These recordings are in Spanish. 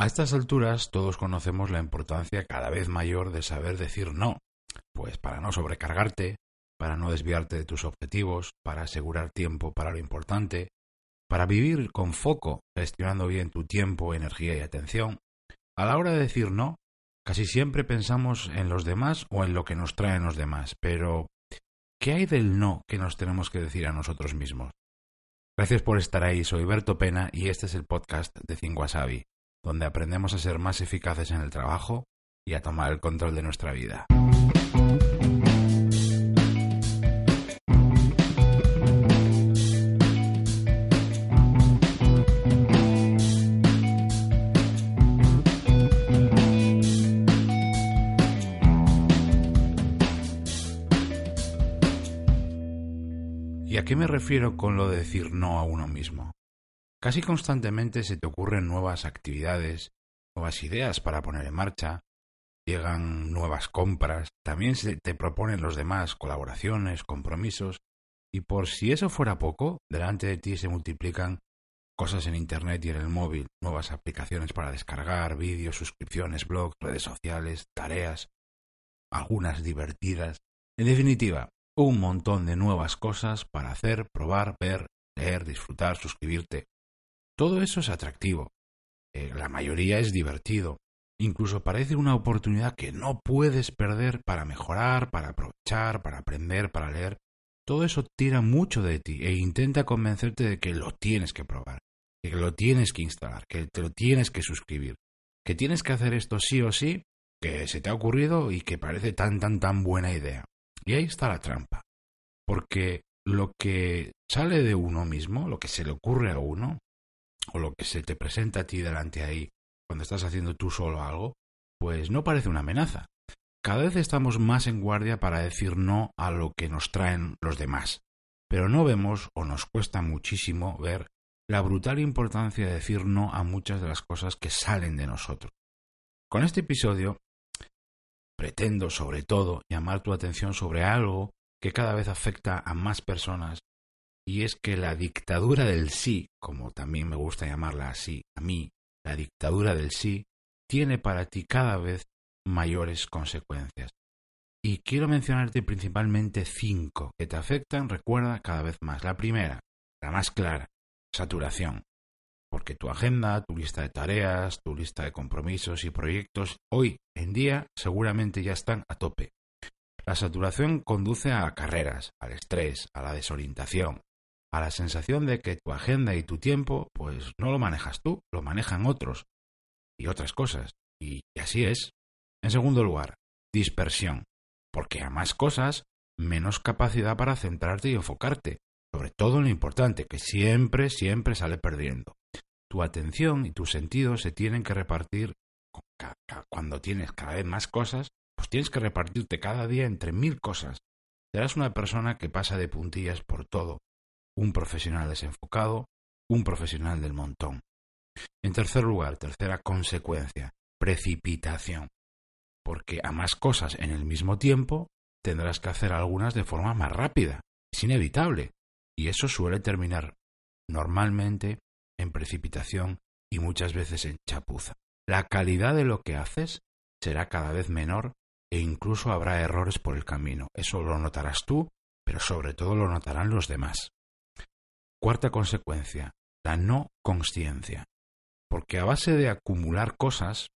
A estas alturas todos conocemos la importancia cada vez mayor de saber decir no, pues para no sobrecargarte, para no desviarte de tus objetivos, para asegurar tiempo para lo importante, para vivir con foco, gestionando bien tu tiempo, energía y atención. A la hora de decir no, casi siempre pensamos en los demás o en lo que nos traen los demás, pero ¿qué hay del no que nos tenemos que decir a nosotros mismos? Gracias por estar ahí, soy Berto Pena y este es el podcast de Cinguasabi donde aprendemos a ser más eficaces en el trabajo y a tomar el control de nuestra vida. ¿Y a qué me refiero con lo de decir no a uno mismo? Casi constantemente se te ocurren nuevas actividades, nuevas ideas para poner en marcha, llegan nuevas compras, también se te proponen los demás colaboraciones, compromisos, y por si eso fuera poco, delante de ti se multiplican cosas en Internet y en el móvil, nuevas aplicaciones para descargar, vídeos, suscripciones, blogs, redes sociales, tareas, algunas divertidas. En definitiva, un montón de nuevas cosas para hacer, probar, ver, leer, disfrutar, suscribirte. Todo eso es atractivo. Eh, la mayoría es divertido. Incluso parece una oportunidad que no puedes perder para mejorar, para aprovechar, para aprender, para leer. Todo eso tira mucho de ti e intenta convencerte de que lo tienes que probar, que lo tienes que instalar, que te lo tienes que suscribir, que tienes que hacer esto sí o sí, que se te ha ocurrido y que parece tan tan tan buena idea. Y ahí está la trampa. Porque lo que sale de uno mismo, lo que se le ocurre a uno, o lo que se te presenta a ti delante ahí cuando estás haciendo tú solo algo, pues no parece una amenaza. Cada vez estamos más en guardia para decir no a lo que nos traen los demás, pero no vemos o nos cuesta muchísimo ver la brutal importancia de decir no a muchas de las cosas que salen de nosotros. Con este episodio pretendo sobre todo llamar tu atención sobre algo que cada vez afecta a más personas y es que la dictadura del sí, como también me gusta llamarla así a mí, la dictadura del sí, tiene para ti cada vez mayores consecuencias. Y quiero mencionarte principalmente cinco que te afectan, recuerda, cada vez más. La primera, la más clara, saturación. Porque tu agenda, tu lista de tareas, tu lista de compromisos y proyectos hoy en día seguramente ya están a tope. La saturación conduce a carreras, al estrés, a la desorientación, a la sensación de que tu agenda y tu tiempo, pues no lo manejas tú, lo manejan otros y otras cosas. Y así es. En segundo lugar, dispersión, porque a más cosas, menos capacidad para centrarte y enfocarte, sobre todo en lo importante, que siempre, siempre sale perdiendo. Tu atención y tus sentidos se tienen que repartir cuando tienes cada vez más cosas, pues tienes que repartirte cada día entre mil cosas. Serás una persona que pasa de puntillas por todo, un profesional desenfocado, un profesional del montón. En tercer lugar, tercera consecuencia, precipitación. Porque a más cosas en el mismo tiempo, tendrás que hacer algunas de forma más rápida. Es inevitable. Y eso suele terminar normalmente en precipitación y muchas veces en chapuza. La calidad de lo que haces será cada vez menor e incluso habrá errores por el camino. Eso lo notarás tú, pero sobre todo lo notarán los demás. Cuarta consecuencia, la no consciencia. Porque a base de acumular cosas,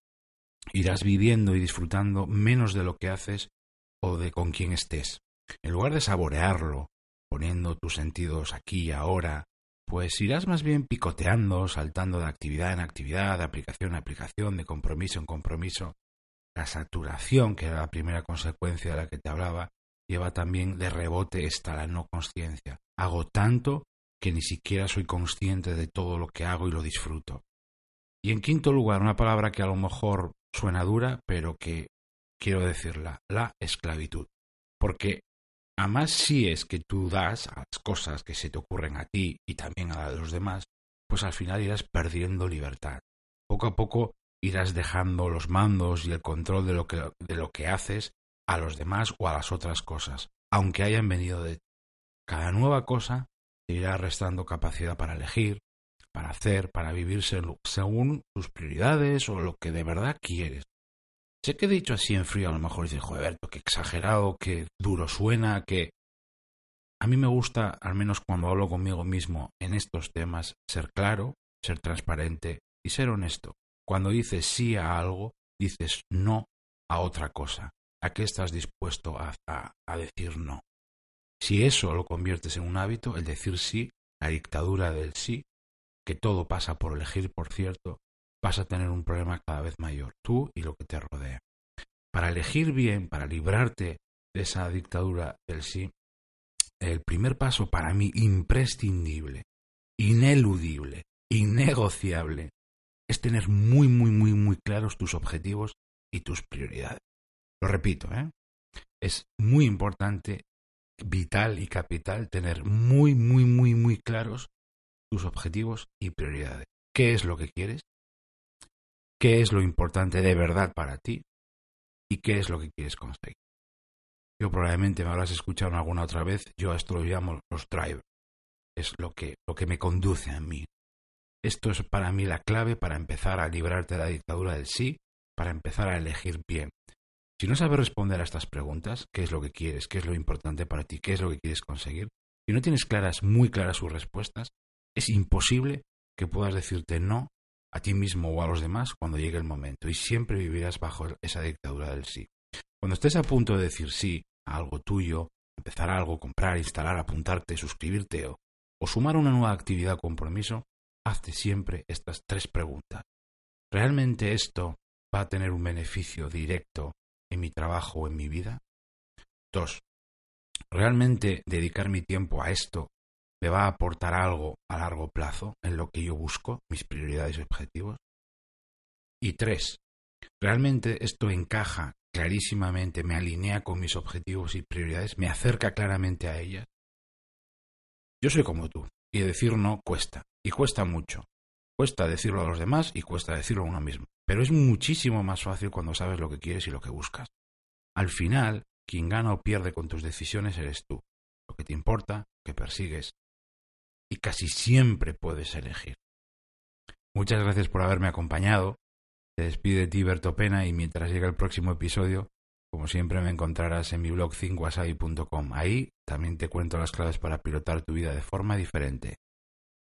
irás viviendo y disfrutando menos de lo que haces o de con quién estés. En lugar de saborearlo, poniendo tus sentidos aquí y ahora, pues irás más bien picoteando, saltando de actividad en actividad, de aplicación en aplicación, de compromiso en compromiso. La saturación, que era la primera consecuencia de la que te hablaba, lleva también de rebote esta la no consciencia. Hago tanto que ni siquiera soy consciente de todo lo que hago y lo disfruto. Y en quinto lugar, una palabra que a lo mejor suena dura, pero que quiero decirla, la esclavitud. Porque a más si es que tú das a las cosas que se te ocurren a ti y también a los demás, pues al final irás perdiendo libertad. Poco a poco irás dejando los mandos y el control de lo que, de lo que haces a los demás o a las otras cosas, aunque hayan venido de ti. Cada nueva cosa te irá restando capacidad para elegir, para hacer, para vivirse según tus prioridades o lo que de verdad quieres. Sé que he dicho así en frío, a lo mejor dices, joder, qué exagerado, qué duro suena, que... A mí me gusta, al menos cuando hablo conmigo mismo en estos temas, ser claro, ser transparente y ser honesto. Cuando dices sí a algo, dices no a otra cosa. ¿A qué estás dispuesto a, a, decir no? Si eso lo conviertes en un hábito, el decir sí, la dictadura del sí, que todo pasa por elegir, por cierto, vas a tener un problema cada vez mayor, tú y lo que te rodea. Para elegir bien, para librarte de esa dictadura del sí, el primer paso para mí imprescindible, ineludible, innegociable, es tener muy, muy, muy, muy claros tus objetivos y tus prioridades. Lo repito, ¿eh? es muy importante, vital y capital tener muy, muy, muy, muy claros tus objetivos y prioridades. ¿Qué es lo que quieres? qué es lo importante de verdad para ti y qué es lo que quieres conseguir. Yo probablemente me habrás escuchado alguna otra vez, yo a esto lo llamo los drivers, es lo que, lo que me conduce a mí. Esto es para mí la clave para empezar a librarte de la dictadura del sí, para empezar a elegir bien. Si no sabes responder a estas preguntas, qué es lo que quieres, qué es lo importante para ti, qué es lo que quieres conseguir, si no tienes claras, muy claras sus respuestas, es imposible que puedas decirte no a ti mismo o a los demás cuando llegue el momento y siempre vivirás bajo esa dictadura del sí. Cuando estés a punto de decir sí a algo tuyo, empezar algo, comprar, instalar, apuntarte, suscribirte o, o sumar una nueva actividad o compromiso, hazte siempre estas tres preguntas. ¿Realmente esto va a tener un beneficio directo en mi trabajo o en mi vida? Dos. ¿Realmente dedicar mi tiempo a esto me va a aportar algo a largo plazo en lo que yo busco, mis prioridades y objetivos. Y tres, ¿realmente esto encaja clarísimamente, me alinea con mis objetivos y prioridades, me acerca claramente a ellas? Yo soy como tú, y decir no cuesta, y cuesta mucho. Cuesta decirlo a los demás y cuesta decirlo a uno mismo. Pero es muchísimo más fácil cuando sabes lo que quieres y lo que buscas. Al final, quien gana o pierde con tus decisiones eres tú. Lo que te importa, que persigues, y casi siempre puedes elegir. Muchas gracias por haberme acompañado. Te despide ti, Pena, y mientras llega el próximo episodio, como siempre me encontrarás en mi blog 5 Ahí también te cuento las claves para pilotar tu vida de forma diferente.